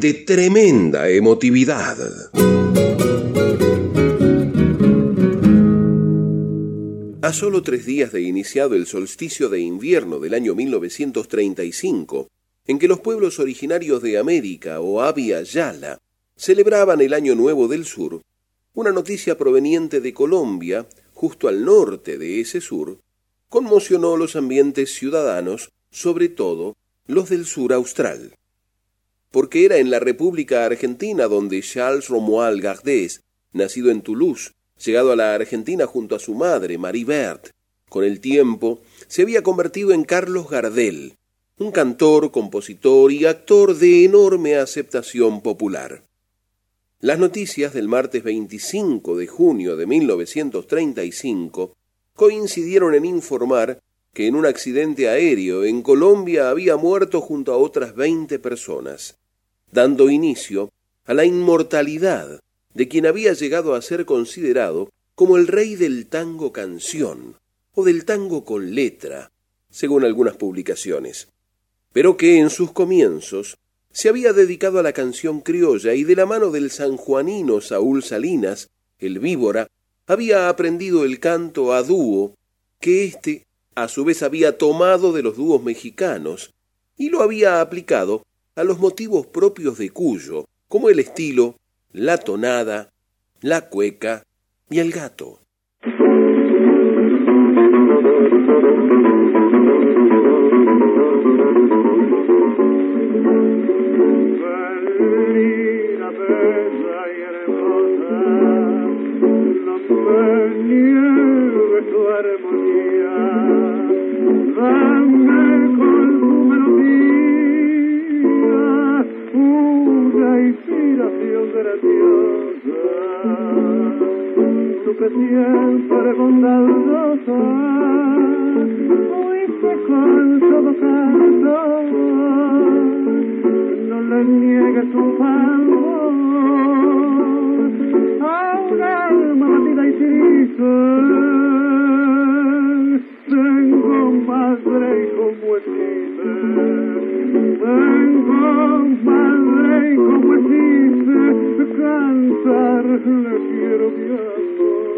de tremenda emotividad. A solo tres días de iniciado el solsticio de invierno del año 1935, en que los pueblos originarios de América o Abya Yala celebraban el Año Nuevo del Sur, una noticia proveniente de Colombia, justo al norte de ese sur, conmocionó los ambientes ciudadanos, sobre todo los del sur austral. Porque era en la República Argentina donde Charles Romuald Gardés, nacido en Toulouse, llegado a la Argentina junto a su madre, Marie Bert, con el tiempo se había convertido en Carlos Gardel, un cantor, compositor y actor de enorme aceptación popular. Las noticias del martes 25 de junio de 1935 coincidieron en informar que en un accidente aéreo en Colombia había muerto junto a otras veinte personas, dando inicio a la inmortalidad de quien había llegado a ser considerado como el rey del tango canción o del tango con letra, según algunas publicaciones, pero que en sus comienzos se había dedicado a la canción criolla y de la mano del sanjuanino Saúl Salinas, el víbora, había aprendido el canto a dúo que éste a su vez había tomado de los dúos mexicanos y lo había aplicado a los motivos propios de Cuyo, como el estilo, la tonada, la cueca y el gato. Siempre bondadosa, fuiste con todo canto, no le niegues un favor a un alma batida y triste. Tengo madre como existe, tengo madre como existe, cantar le quiero mi Cuando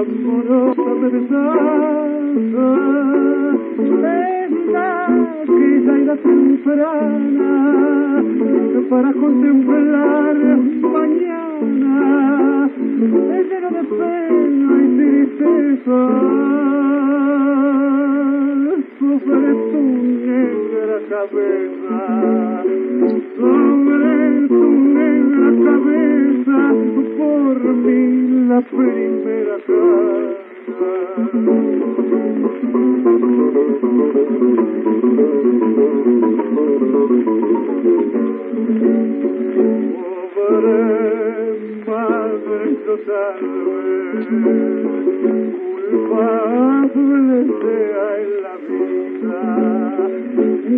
amorosa besaza, esta quizá y la temprana, para contemplar mañana, lleno de pena y tristeza, sobre tu negra cabeza, sobre tu negra cabeza, por mí la primera Pobre madre total, culpable sea en la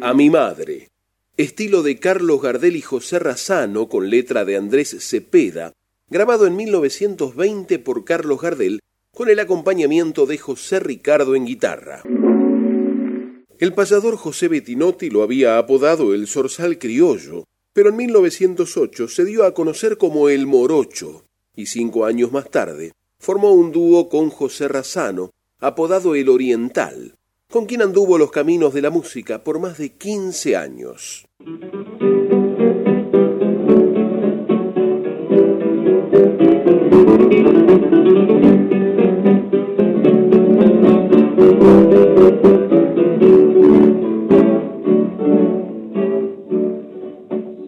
A mi madre. Estilo de Carlos Gardel y José Razano con letra de Andrés Cepeda, grabado en 1920 por Carlos Gardel con el acompañamiento de José Ricardo en guitarra. El payador José Bettinotti lo había apodado el Zorzal Criollo, pero en 1908 se dio a conocer como el Morocho y cinco años más tarde formó un dúo con José Razano, apodado el Oriental, con quien anduvo los caminos de la música por más de 15 años.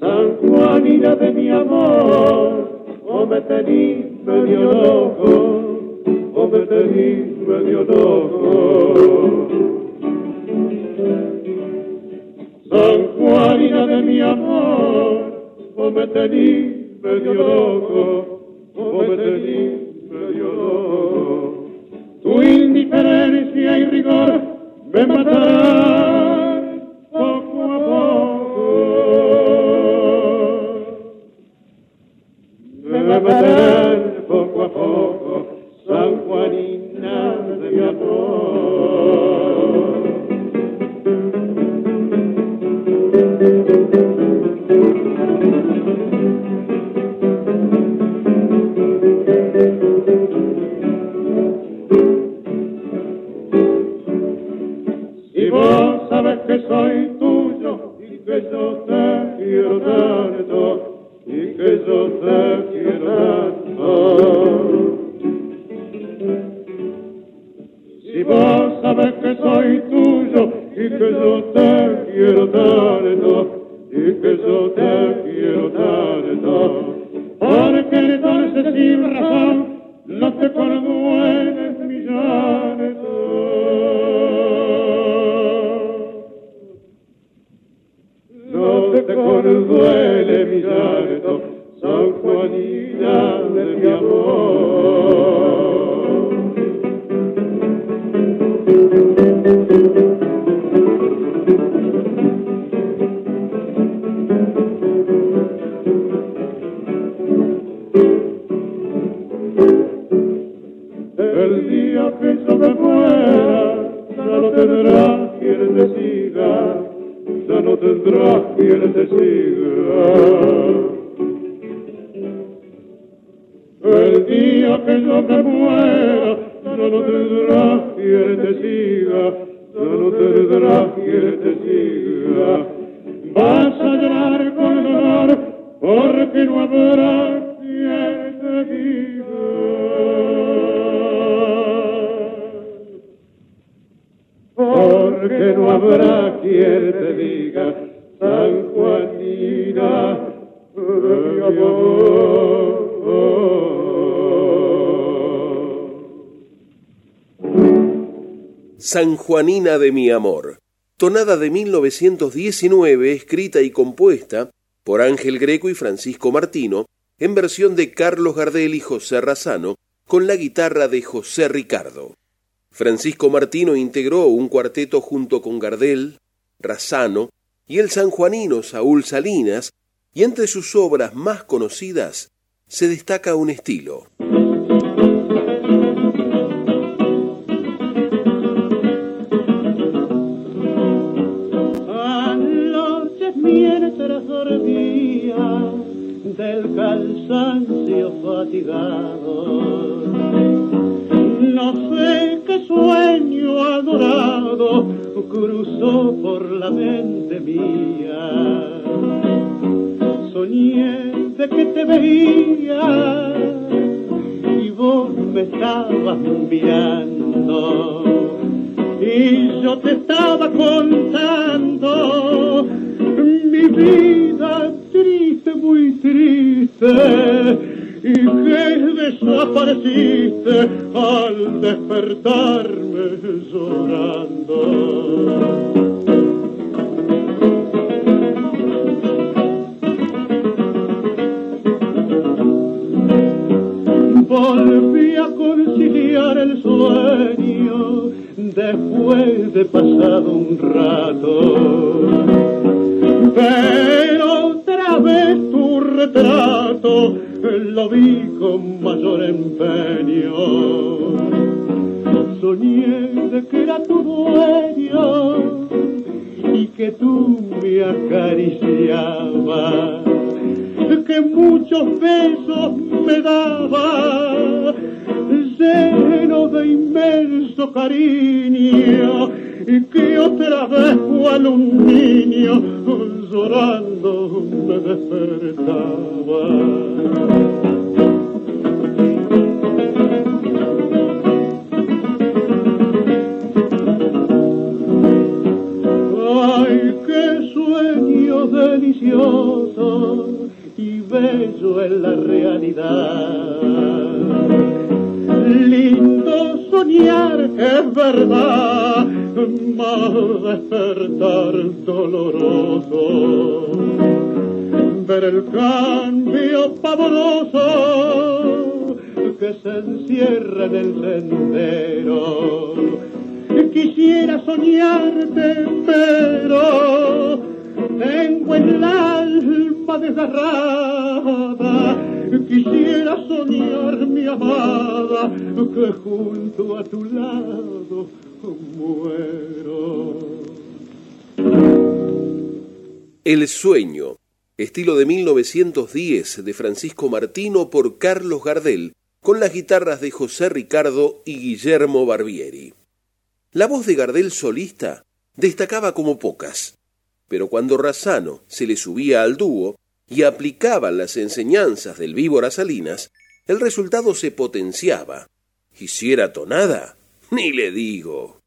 San Juanina de mi amor, o me tení medio loco, o me tení medio loco. San Juanina de mi amor, o me tení medio loco, o me tení medio loco. Tu indiferencia y rigor me matarán poco a poco. Me matarán soy tuyo y que yo te quiero tanto, y que yo te quiero tanto. Si vos sabes que soy tuyo y que yo te quiero tanto, Juanina de mi amor, tonada de 1919, escrita y compuesta por Ángel Greco y Francisco Martino, en versión de Carlos Gardel y José Razano, con la guitarra de José Ricardo. Francisco Martino integró un cuarteto junto con Gardel, Razano y el sanjuanino Saúl Salinas, y entre sus obras más conocidas se destaca un estilo. Del cansancio fatigado, no sé qué sueño adorado cruzó por la mente mía. Soñé de que te veía y vos me estabas mirando. Y yo te estaba contando mi vida y que desapareciste al despertarme llorando. left Sueño, estilo de 1910 de Francisco Martino por Carlos Gardel, con las guitarras de José Ricardo y Guillermo Barbieri. La voz de Gardel solista destacaba como pocas pero cuando Razano se le subía al dúo y aplicaban las enseñanzas del víbora Salinas, el resultado se potenciaba. Y si era tonada, ni le digo.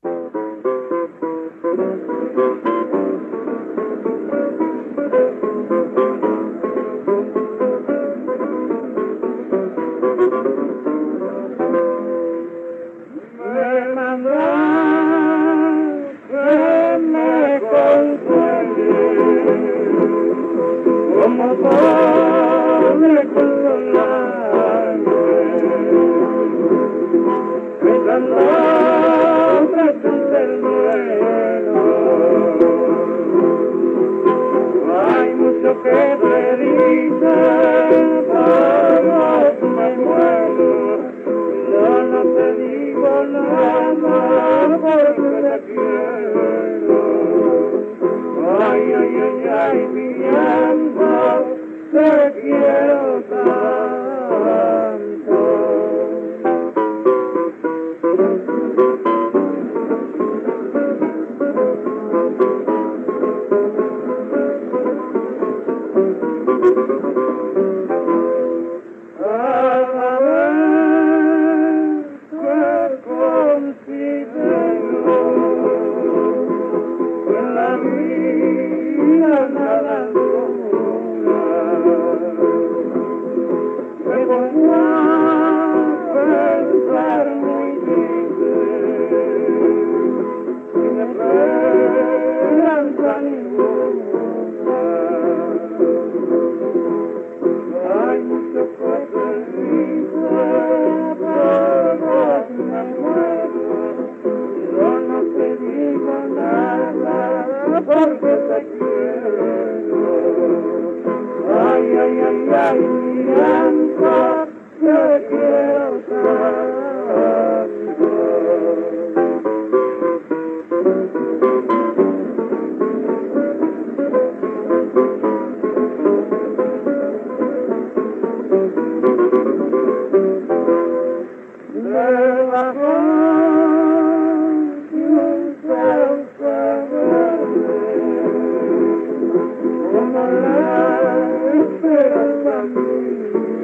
Hay mucho que predicar. la esperanza mía.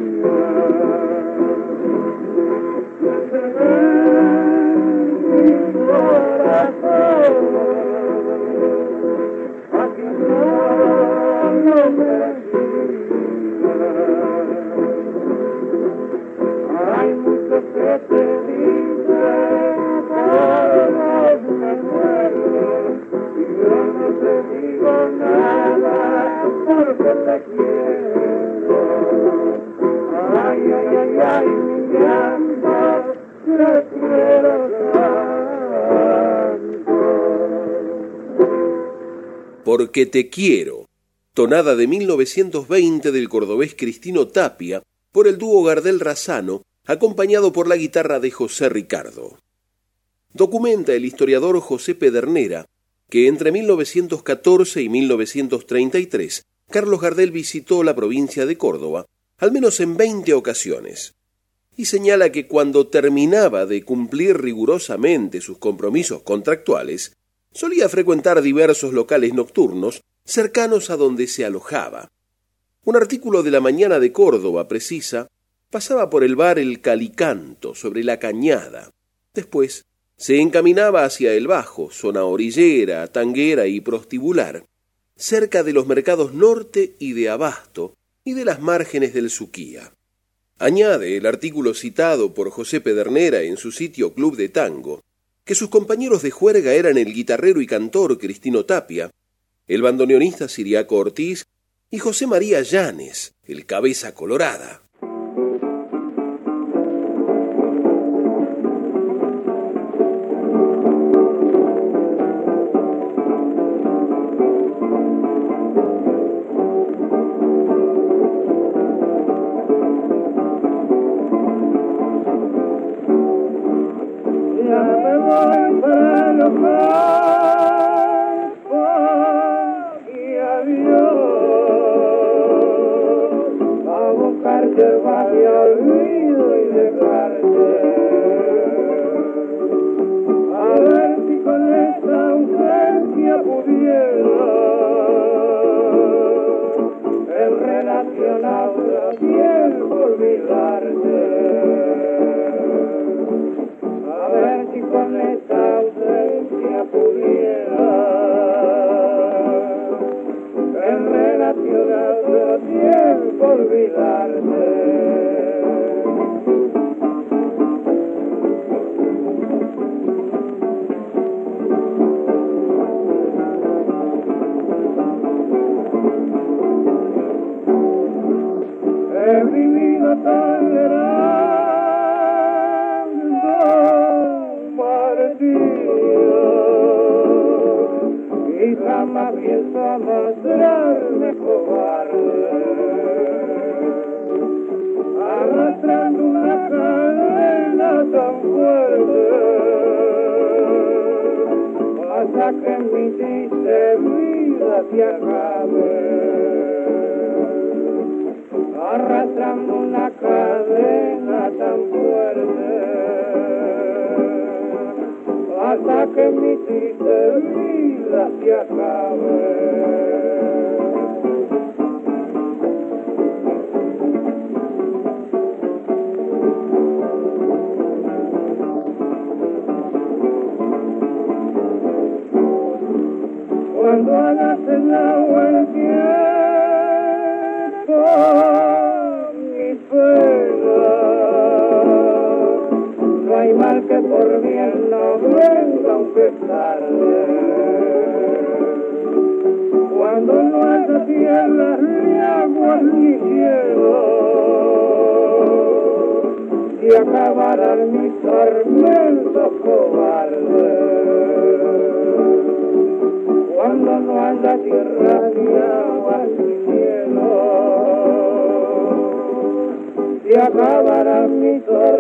Te quiero, tonada de 1920 del cordobés Cristino Tapia por el dúo Gardel Razano, acompañado por la guitarra de José Ricardo. Documenta el historiador José Pedernera que entre 1914 y 1933 Carlos Gardel visitó la provincia de Córdoba al menos en 20 ocasiones y señala que cuando terminaba de cumplir rigurosamente sus compromisos contractuales, solía frecuentar diversos locales nocturnos cercanos a donde se alojaba. Un artículo de la Mañana de Córdoba precisa, pasaba por el bar El Calicanto, sobre la Cañada. Después se encaminaba hacia el Bajo, zona orillera, tanguera y prostibular, cerca de los mercados norte y de Abasto y de las márgenes del Suquía. Añade el artículo citado por José Pedernera en su sitio Club de Tango, que sus compañeros de juerga eran el guitarrero y cantor Cristino Tapia, el bandoneonista Siriaco Ortiz y José María Llanes, el cabeza colorada. hasta que mi triste vida se acabe. cuando hagas el agua el tiempo mi pena no hay mal que por bien no vuelva a empezar. Cuando no haya tierra, ni aguas, ni cielo, y acabarán mis tormentos cobardes. Cuando no haya tierra, ni aguas, ni cielo, y acabarán mis tormentos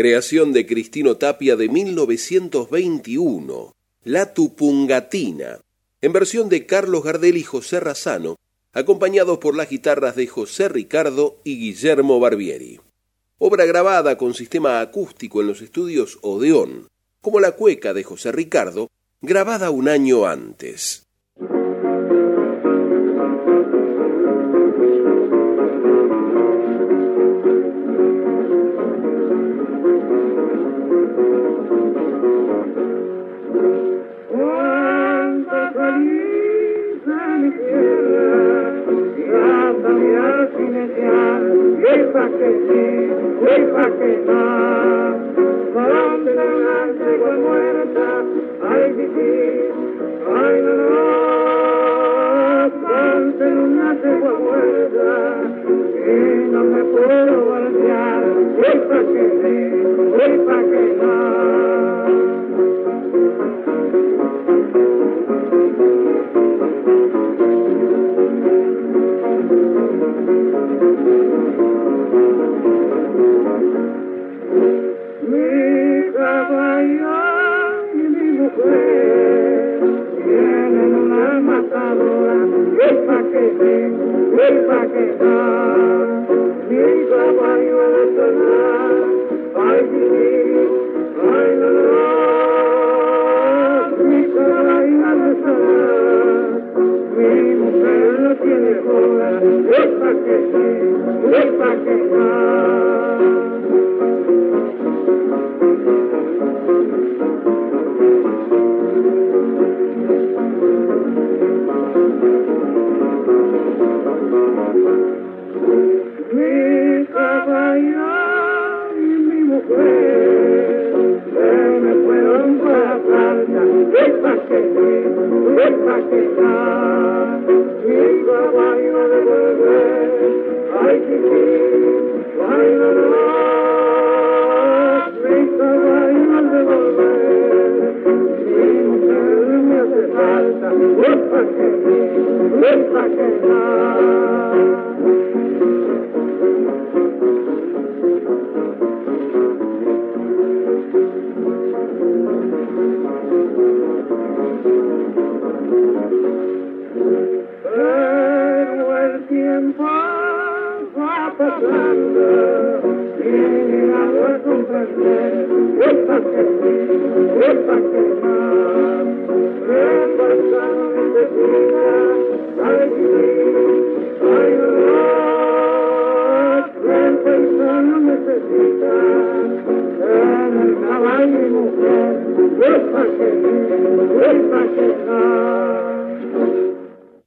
Creación de Cristino Tapia de 1921, La Tupungatina, en versión de Carlos Gardel y José Razano, acompañados por las guitarras de José Ricardo y Guillermo Barbieri. Obra grabada con sistema acústico en los estudios Odeón, como la cueca de José Ricardo, grabada un año antes. Pa' que sí, y pa' que no. Donde una yegua muerta, ay, sí, ay, no, no. Donde una yegua muerta, y no me puedo voltear, y pa' que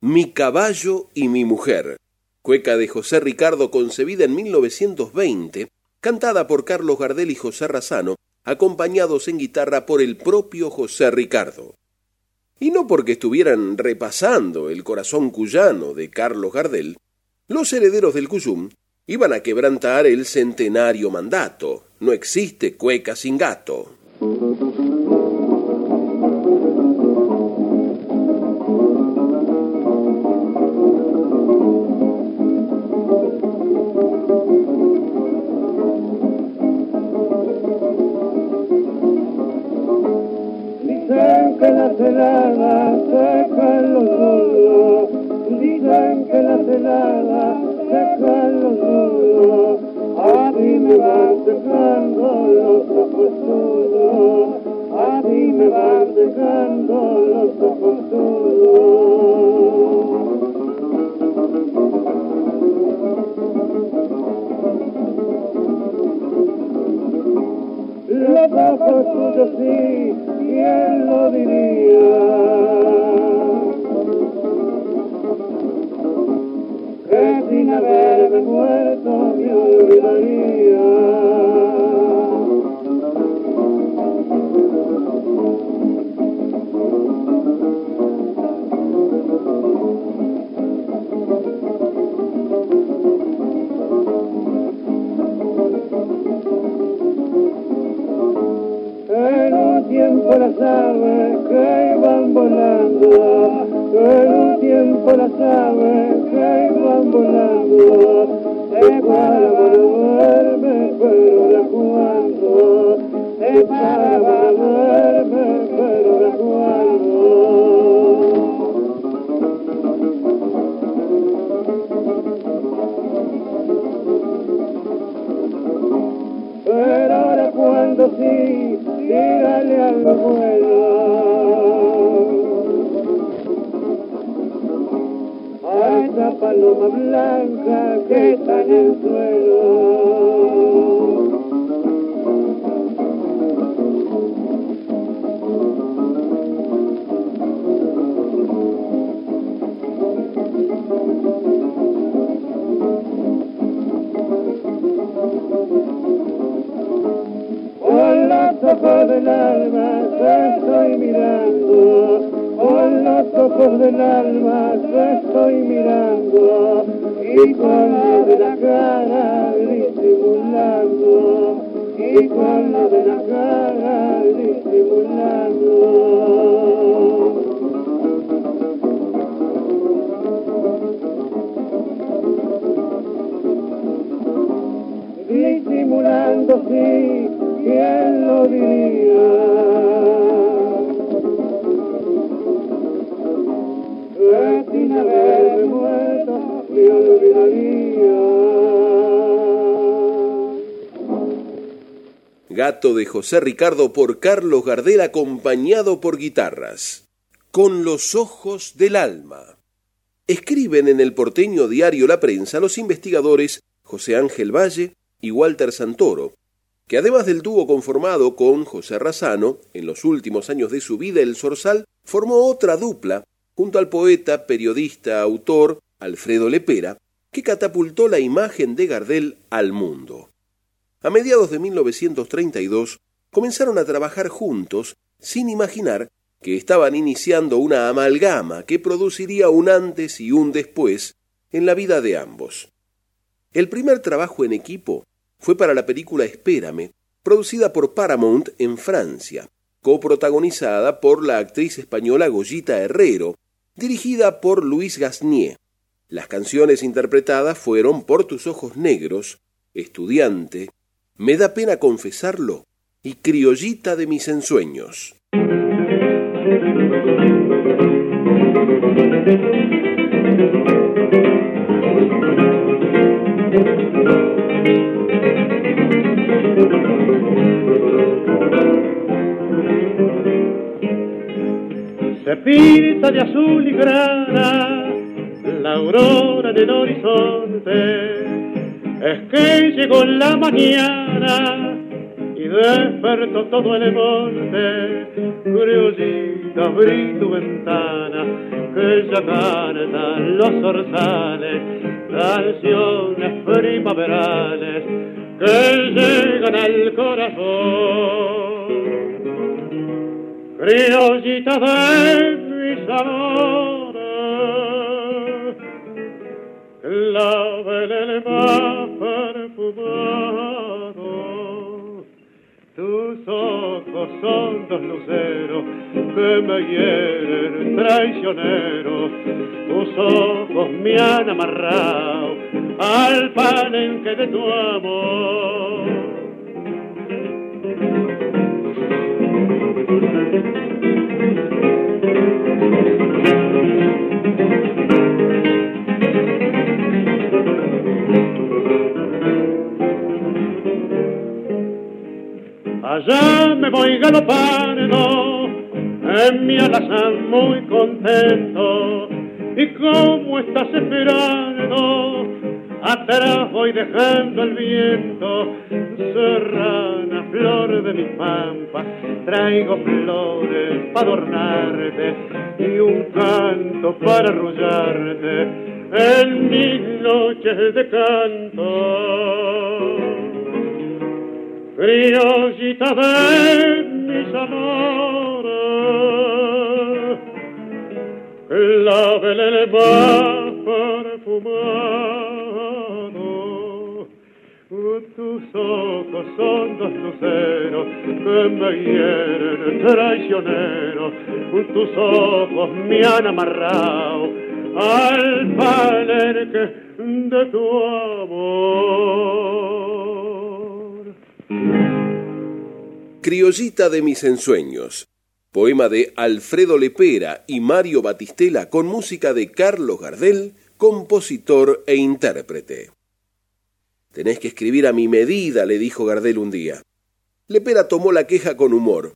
Mi caballo y mi mujer, cueca de José Ricardo concebida en 1920 cantada por Carlos Gardel y José Razano, acompañados en guitarra por el propio José Ricardo. Y no porque estuvieran repasando el corazón cuyano de Carlos Gardel, los herederos del Cuyum iban a quebrantar el centenario mandato. No existe cueca sin gato. que las heladas secan los nudos, dicen que las heladas secan los a mí me van dejando los ojos sudos, a mí me van dejando los ojos. Los ojos sí. ¿Quién lo diría? Gato de José Ricardo por Carlos Gardel acompañado por guitarras. Con los ojos del alma. Escriben en el porteño diario La Prensa los investigadores José Ángel Valle, y Walter Santoro, que además del dúo conformado con José Razano, en los últimos años de su vida el Zorzal formó otra dupla junto al poeta, periodista, autor Alfredo Lepera, que catapultó la imagen de Gardel al mundo. A mediados de 1932 comenzaron a trabajar juntos sin imaginar que estaban iniciando una amalgama que produciría un antes y un después en la vida de ambos. El primer trabajo en equipo fue para la película Espérame, producida por Paramount en Francia, coprotagonizada por la actriz española Goyita Herrero, dirigida por Luis Gasnier. Las canciones interpretadas fueron Por tus ojos negros, Estudiante, Me da pena confesarlo y Criollita de mis ensueños. Se pinta de azul y grana la aurora del horizonte. Es que llegó la mañana y despertó todo el monte. Criollita, abrí tu ventana, que ya cantan los zorzales, canciones primaverales que llegan al corazón. Criollita de mis amores, clave el más perfumado. Tus ojos son dos luceros que me hieren traicionero. Tus ojos me han amarrado al palenque de tu amor. Allá me voy galopando en mi alazán muy contento. Y como estás esperando, atrás voy dejando el viento. Serrana, flor de mi pampa, traigo flores para adornarte y un canto para arrullarte en mis noches de canto criollita de mis amores, clave el más perfumado. Tus ojos son dos luceros que me hieren traicionero. Tus ojos me han amarrado al palenque de tu amor. Criollita de mis ensueños, poema de Alfredo Lepera y Mario Batistela con música de Carlos Gardel, compositor e intérprete. Tenés que escribir a mi medida, le dijo Gardel un día. Lepera tomó la queja con humor.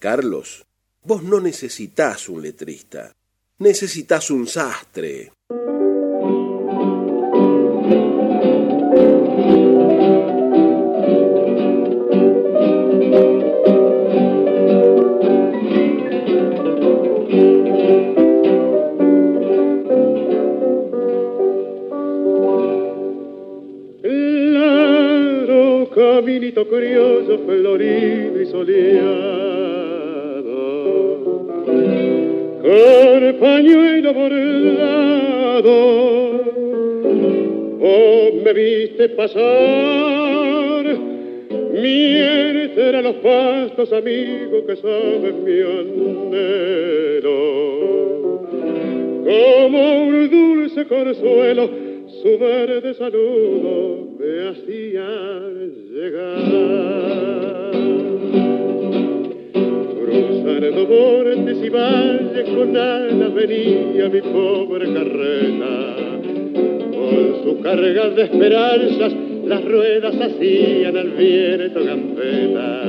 Carlos, vos no necesitas un letrista, necesitas un sastre. Caminito criollo florido y soleado, con pañuelo bordado, vos me viste pasar, mierte a los pastos amigos que saben mi anhelo, como un dulce consuelo, su verde saludo me hacía llegar. Cruzando montes y valles con alas venía mi pobre carreta, con su carga de esperanzas las ruedas hacían al viento gambeta.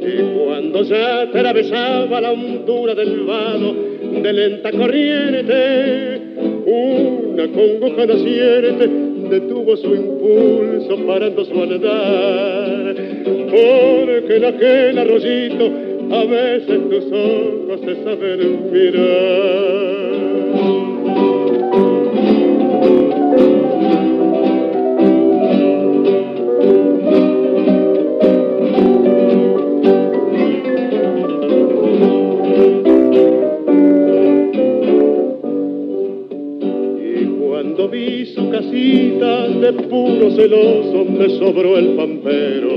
Y cuando ya atravesaba la hondura del vado de lenta corriente, una congoja naciente detuvo su impulso parando su andar. Porque en aquel arroyito a veces tus ojos se saben mirar. De puro celoso me sobró el pampero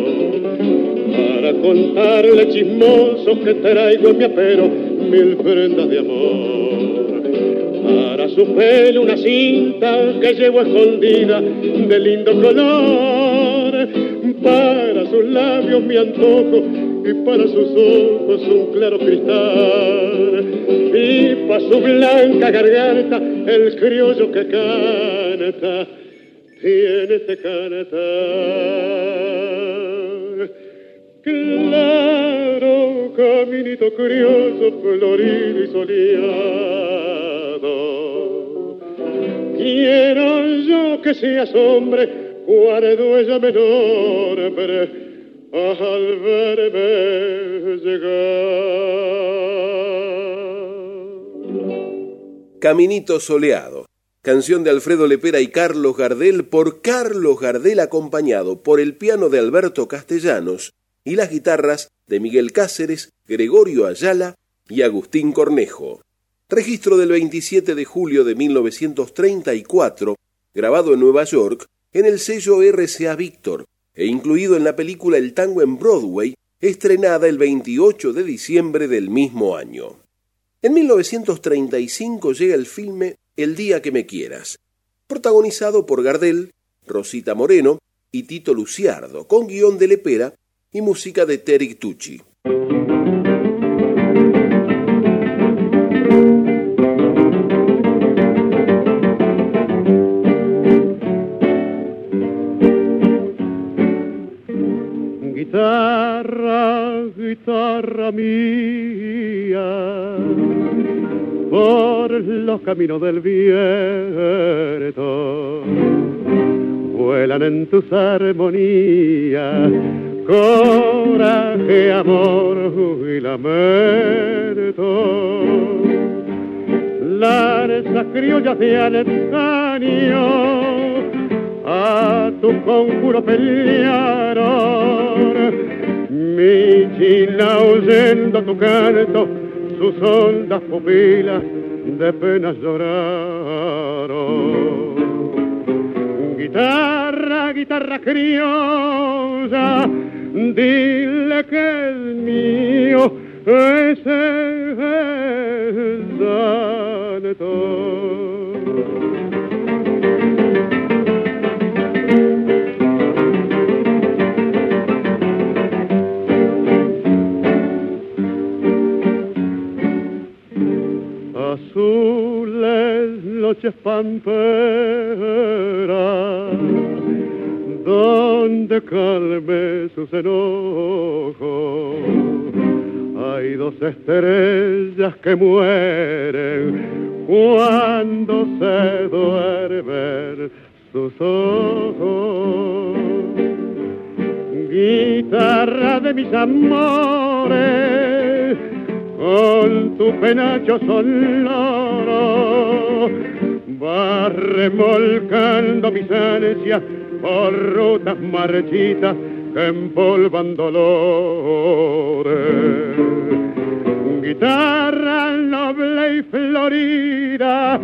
para contarle chismoso que traigo en mi apero mil prendas de amor. Para su pelo una cinta que llevo escondida de lindo color. Para sus labios mi antojo y para sus ojos un claro cristal. Y para su blanca garganta el criollo que canta tiene este cantar. Claro, caminito criollo, florido y soleado. Quiero yo que seas hombre, cuando ella me nombre, al verme llegar. Caminito soleado canción de Alfredo Lepera y Carlos Gardel por Carlos Gardel acompañado por el piano de Alberto Castellanos y las guitarras de Miguel Cáceres, Gregorio Ayala y Agustín Cornejo. Registro del 27 de julio de 1934, grabado en Nueva York en el sello RCA Víctor e incluido en la película El Tango en Broadway, estrenada el 28 de diciembre del mismo año. En 1935 llega el filme el día que me quieras, protagonizado por Gardel, Rosita Moreno y Tito Luciardo, con guion de Lepera y música de Terry Tucci. Guitarra, guitarra mía por los caminos del viento. Vuelan en tus armonías, coraje, amor y lamento. Las criollas de antaño a tu conjuro pelearon, mi china oyendo tu canto sus hondas pupilas de penas lloraron. Guitarra, guitarra criolla, dile que es mío es azules noches pamperas, donde calme sus enojos. Hay dos estrellas que mueren cuando se duermen sus ojos. Guitarra de mis amores, con tu penacho sonoro va remolcando mis ansias por rutas marchitas que empolvan dolores. Guitarra noble y florida,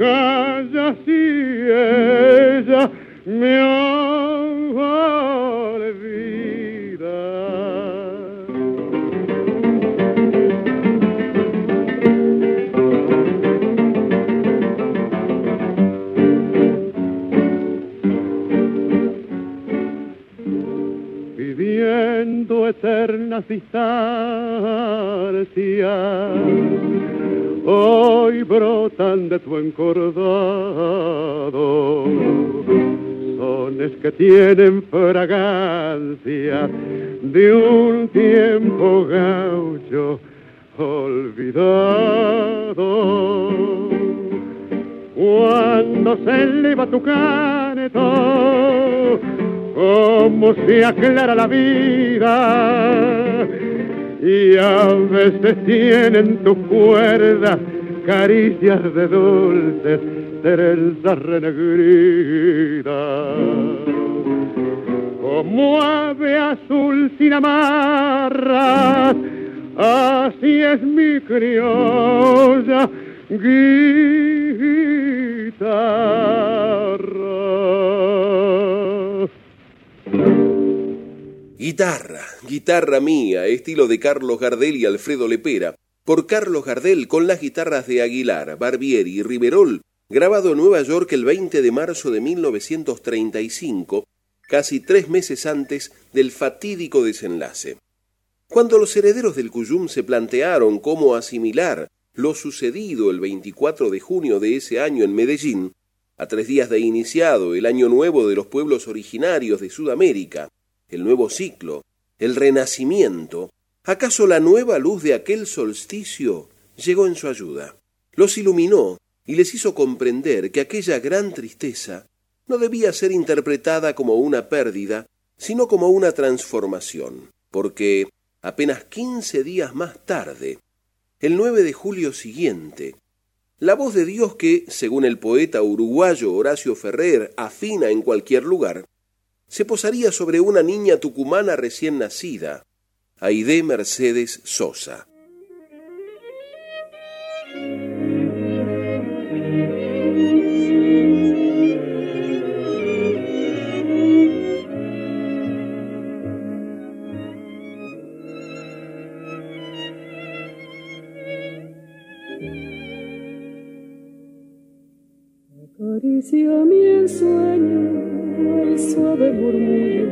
calla si ella me olvida. Eternas distancias hoy brotan de tu encordado corazones que tienen fragancia de un tiempo gaucho olvidado. Cuando se eleva tu canto, como se aclara la vida, y a veces tienen tus cuerdas caricias de dulces trenzas renegridas. Como ave azul sin amarras, así es mi criolla guitarra. Guitarra, guitarra mía, estilo de Carlos Gardel y Alfredo Lepera, por Carlos Gardel con las guitarras de Aguilar, Barbieri y Riverol, grabado en Nueva York el 20 de marzo de 1935, casi tres meses antes del fatídico desenlace. Cuando los herederos del Cuyum se plantearon cómo asimilar lo sucedido el 24 de junio de ese año en Medellín, a tres días de iniciado el Año Nuevo de los pueblos originarios de Sudamérica, el nuevo ciclo, el renacimiento, ¿acaso la nueva luz de aquel solsticio llegó en su ayuda? Los iluminó y les hizo comprender que aquella gran tristeza no debía ser interpretada como una pérdida, sino como una transformación, porque apenas quince días más tarde, el 9 de julio siguiente, la voz de Dios que, según el poeta uruguayo Horacio Ferrer, afina en cualquier lugar, se posaría sobre una niña tucumana recién nacida, Aide Mercedes Sosa. Acaricia mi ensueño suave murmullo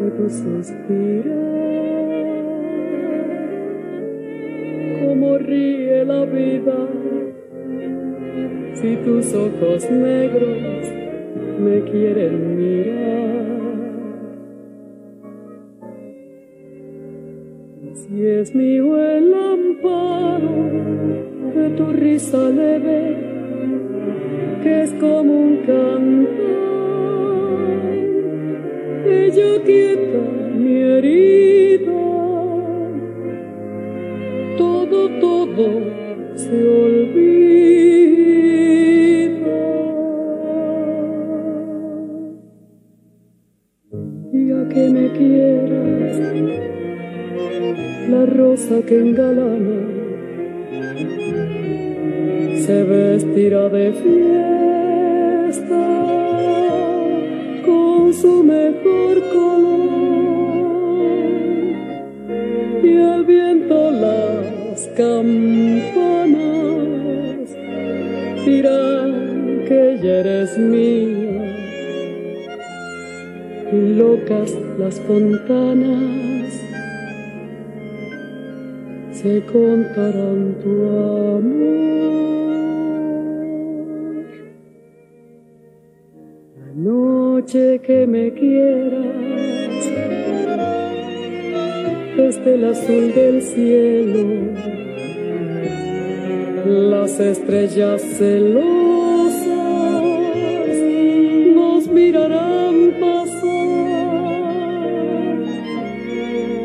de tu suspiro. Como ríe la vida si tus ojos negros me quieren mirar. Si es mío el amparo de tu risa leve que es como un canto. Ella quieta mi herida. Todo, todo se olvida. Y a que me quieras, la rosa que engalana se vestirá de fiesta con su mejor campanas. Dirán que ya eres mía. Y locas las fontanas. Se contarán tu amor. noche que me quieras, desde el azul del cielo, las estrellas celosas nos mirarán pasar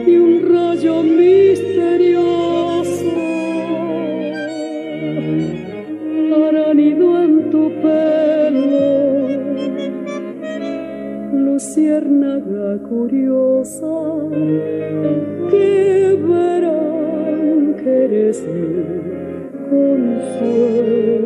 y un rayo misterioso hará nido en tu pelo luciérnaga curiosa que verán que eres consuelo.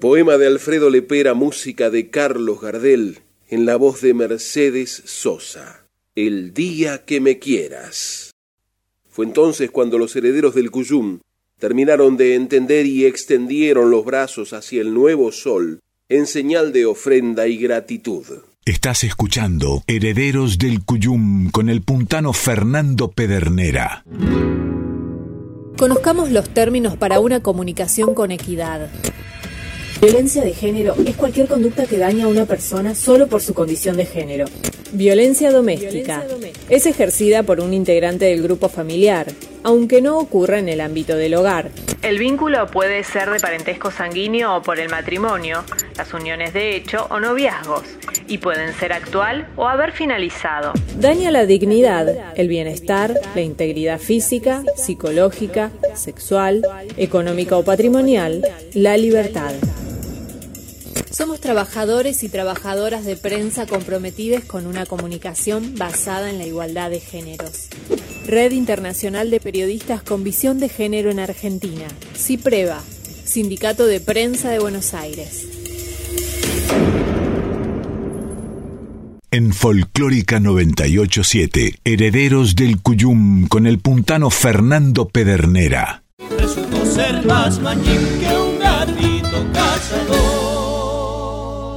Poema de Alfredo Lepera, música de Carlos Gardel, en la voz de Mercedes Sosa. El día que me quieras. Fue entonces cuando los herederos del Cuyum terminaron de entender y extendieron los brazos hacia el nuevo sol en señal de ofrenda y gratitud. Estás escuchando Herederos del Cuyum con el puntano Fernando Pedernera. Conozcamos los términos para una comunicación con equidad. Violencia de género es cualquier conducta que daña a una persona solo por su condición de género. Violencia doméstica es ejercida por un integrante del grupo familiar, aunque no ocurra en el ámbito del hogar. El vínculo puede ser de parentesco sanguíneo o por el matrimonio, las uniones de hecho o noviazgos, y pueden ser actual o haber finalizado. Daña la dignidad, el bienestar, la integridad física, psicológica, sexual, económica o patrimonial, la libertad. Somos trabajadores y trabajadoras de prensa comprometidos con una comunicación basada en la igualdad de géneros. Red Internacional de Periodistas con Visión de Género en Argentina. CIPREVA, Sindicato de Prensa de Buenos Aires. En Folclórica 987, Herederos del Cuyum con el puntano Fernando Pedernera. ser más que un gatito cazador.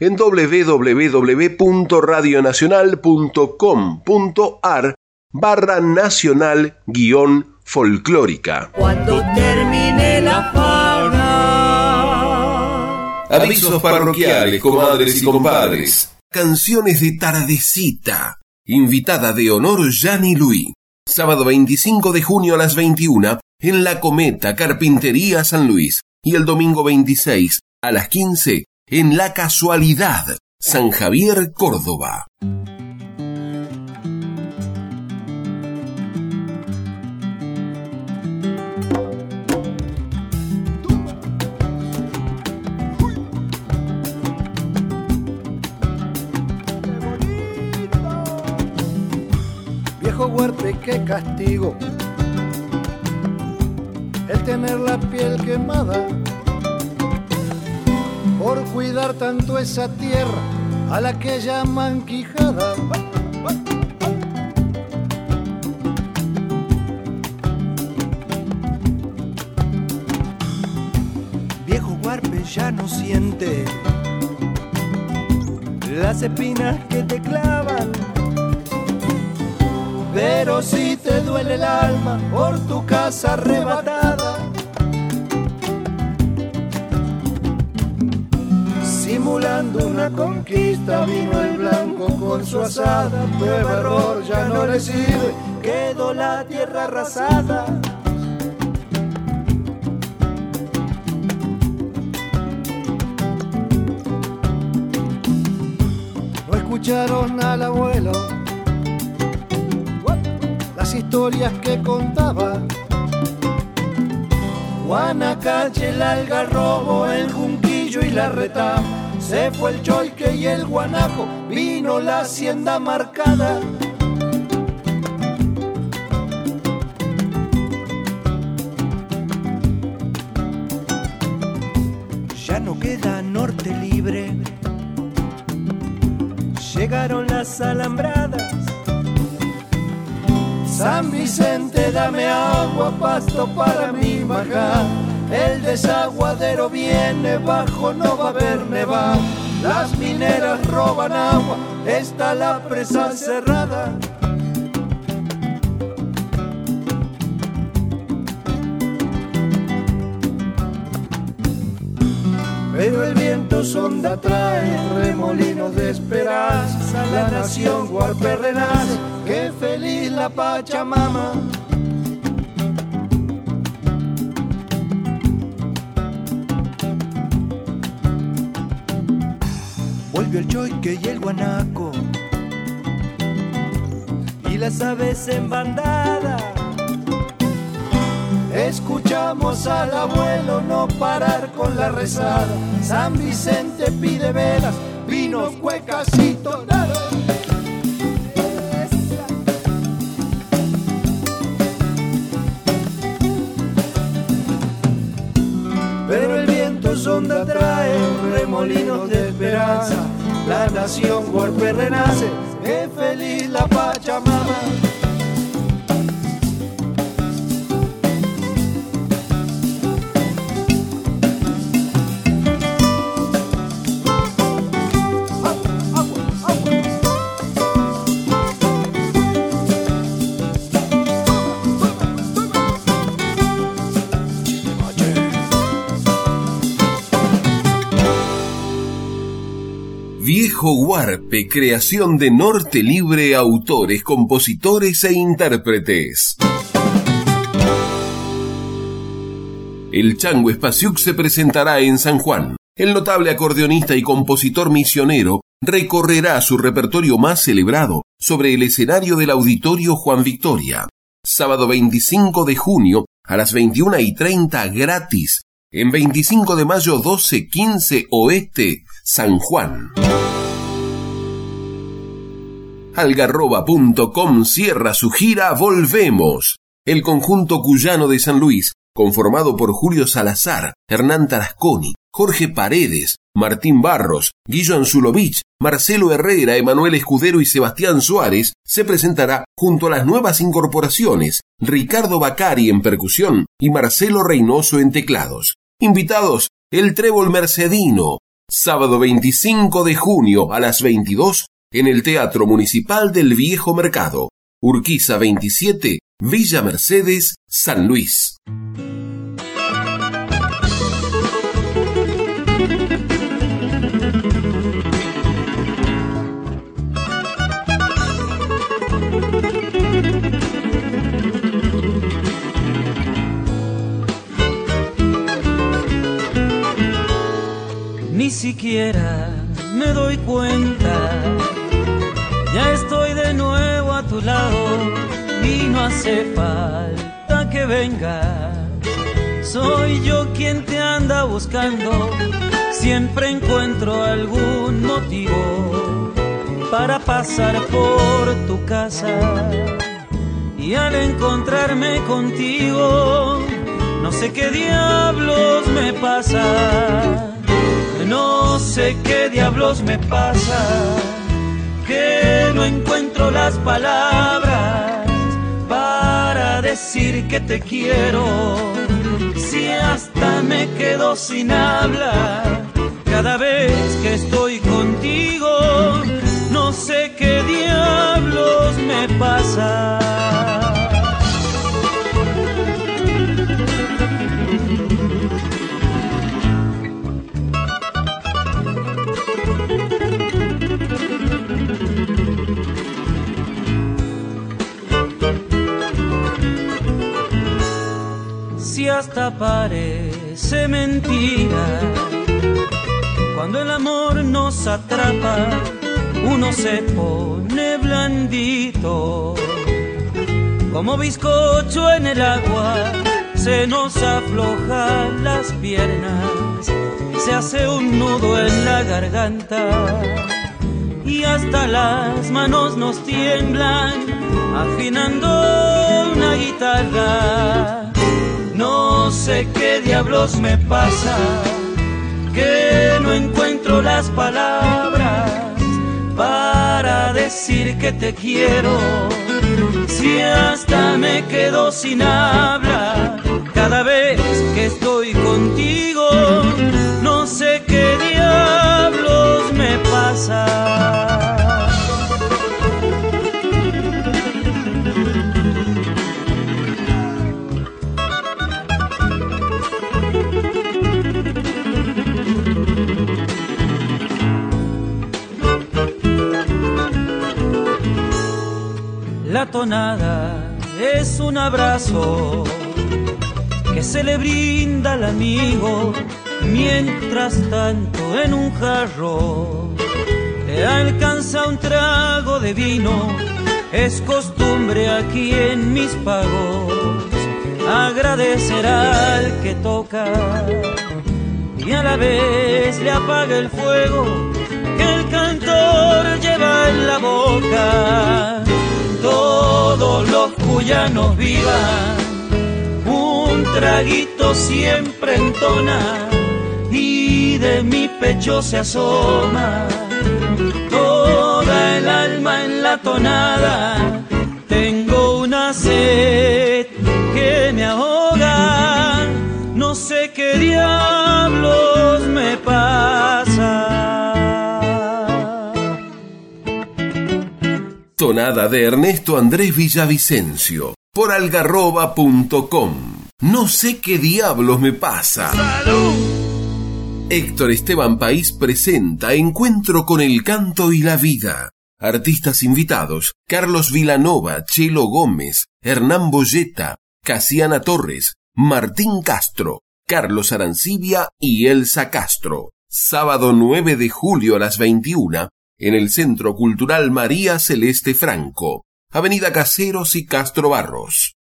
en www.radionacional.com.ar barra nacional guion folclórica. Cuando termine la fauna. Avisos parroquiales, comadres y compadres. Canciones de Tardecita. Invitada de honor Gianni Luis. Sábado 25 de junio a las 21 en La Cometa, Carpintería San Luis. Y el domingo 26 a las 15 en La Casualidad, San Javier, Córdoba. Viejo huerte, qué castigo el tener la piel quemada por cuidar tanto esa tierra a la que llaman Quijada. Viejo Guarpe ya no siente las espinas que te clavan. Pero si te duele el alma por tu casa arrebatada, simulando una conquista, vino el blanco con su asada, prueba error, ya no le sirve, quedó la tierra arrasada. No escucharon al abuelo las historias que contaba. Guanacache, el algarrobo, el junquillo y la retama se fue el choique y el guanaco, vino la hacienda marcada. Ya no queda norte libre, llegaron las alambradas. San Vicente, dame agua, pasto para mi bajada. El desaguadero viene bajo, no va a haber neva. Las mineras roban agua, está la presa cerrada. Pero el viento sonda trae remolinos de esperanza. La nación Guarpe renace, qué feliz la Pachamama. El choique y el guanaco. Y las aves en bandada. Escuchamos al abuelo no parar con la rezada. San Vicente pide velas, vinos, cuecas y tonadas. Pero el viento sonda trae remolinos de esperanza. La nación golpe renace, qué feliz la Pachamama. Viejo Guarpe, creación de Norte Libre, autores, compositores e intérpretes. El Chango Espaciuc se presentará en San Juan. El notable acordeonista y compositor misionero recorrerá su repertorio más celebrado sobre el escenario del Auditorio Juan Victoria. Sábado 25 de junio a las 21 y 30 gratis. En 25 de mayo 1215 Oeste, San Juan. Algarroba.com cierra su gira Volvemos. El conjunto cuyano de San Luis, conformado por Julio Salazar, Hernán Tarasconi, Jorge Paredes, Martín Barros, Guillo Anzulovich, Marcelo Herrera, Emanuel Escudero y Sebastián Suárez, se presentará junto a las nuevas incorporaciones, Ricardo Bacari en percusión y Marcelo Reynoso en teclados. Invitados, el Trébol Mercedino, sábado 25 de junio a las 22 en el Teatro Municipal del Viejo Mercado, Urquiza 27, Villa Mercedes, San Luis. Ni siquiera me doy cuenta, ya estoy de nuevo a tu lado y no hace falta que venga. Soy yo quien te anda buscando, siempre encuentro algún motivo para pasar por tu casa. Y al encontrarme contigo, no sé qué diablos me pasa. No sé qué diablos me pasa, que no encuentro las palabras para decir que te quiero. Si hasta me quedo sin hablar cada vez que estoy contigo, no sé qué diablos me pasa. Hasta parece mentira, cuando el amor nos atrapa, uno se pone blandito, como bizcocho en el agua, se nos aflojan las piernas, se hace un nudo en la garganta y hasta las manos nos tiemblan afinando una guitarra. No sé qué diablos me pasa, que no encuentro las palabras para decir que te quiero. Si hasta me quedo sin habla cada vez que estoy contigo, no sé qué diablos me pasa. La tonada es un abrazo que se le brinda al amigo mientras tanto en un jarro le alcanza un trago de vino. Es costumbre aquí en mis pagos agradecer al que toca y a la vez le apaga el fuego que el cantor lleva en la boca todos los cuyanos vivan, un traguito siempre entona y de mi pecho se asoma toda el alma en la tonada. De Ernesto Andrés Villavicencio por algarroba.com. No sé qué diablos me pasa. Héctor Esteban País presenta Encuentro con el canto y la vida. Artistas invitados: Carlos Vilanova, Chelo Gómez, Hernán Boyeta, Casiana Torres, Martín Castro, Carlos Arancibia y Elsa Castro. Sábado 9 de julio a las 21 en el Centro Cultural María Celeste Franco, Avenida Caseros y Castro Barros.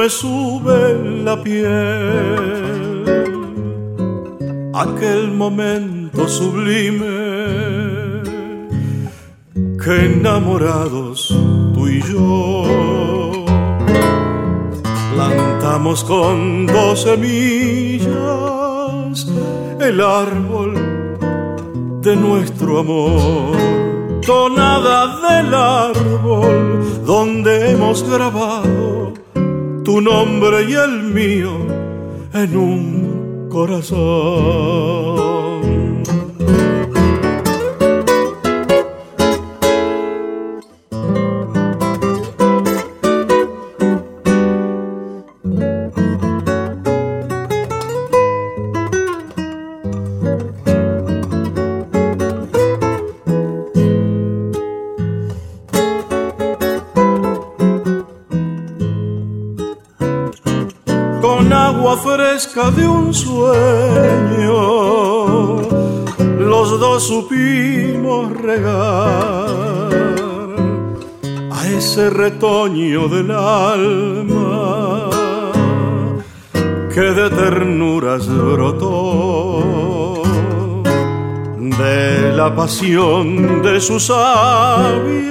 Me sube la piel. Aquel momento sublime que enamorados tú y yo plantamos con dos semillas el árbol de nuestro amor. Tonada del árbol donde hemos grabado tu nombre y el mío en un corazón. De un sueño, los dos supimos regar a ese retoño del alma que de ternuras brotó. De la pasión de su savia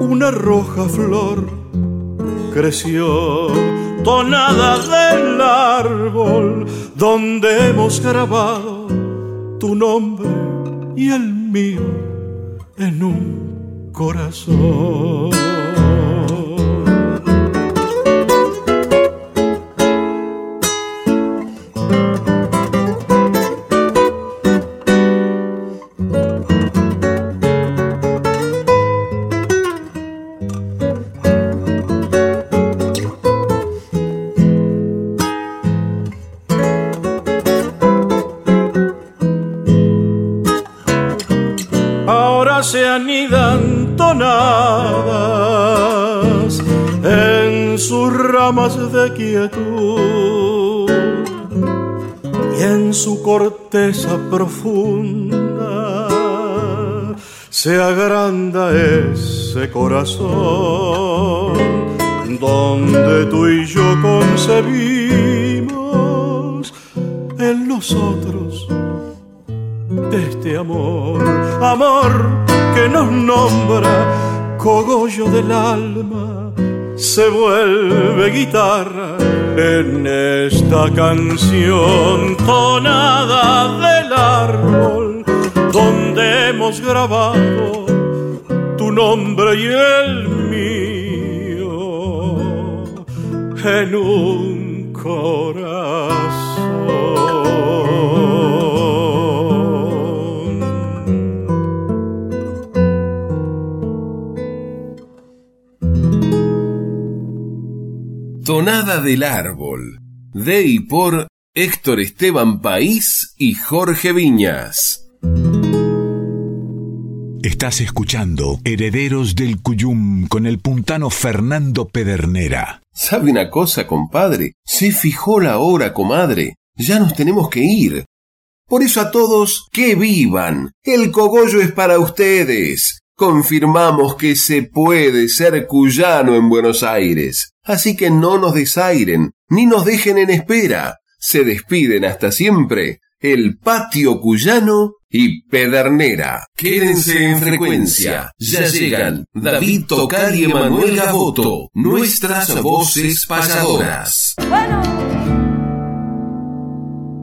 una roja flor creció tonada del árbol donde hemos grabado tu nombre y el mío en un corazón. Y en su corteza profunda se agranda ese corazón donde tú y yo concebimos en nosotros este amor, amor que nos nombra cogollo del alma, se vuelve guitarra en esta canción tonada del árbol donde hemos grabado tu nombre y el mío en un corazón. Tonada del Árbol, de y por Héctor Esteban País y Jorge Viñas. Estás escuchando Herederos del Cuyum con el puntano Fernando Pedernera. ¿Sabe una cosa, compadre? Se fijó la hora, comadre. Ya nos tenemos que ir. Por eso a todos, que vivan. El cogollo es para ustedes confirmamos que se puede ser cuyano en Buenos Aires. Así que no nos desairen, ni nos dejen en espera. Se despiden hasta siempre el patio cuyano y Pedernera. Quédense en frecuencia. Ya llegan David Tocar y Emanuel Gaboto, nuestras voces pasadoras.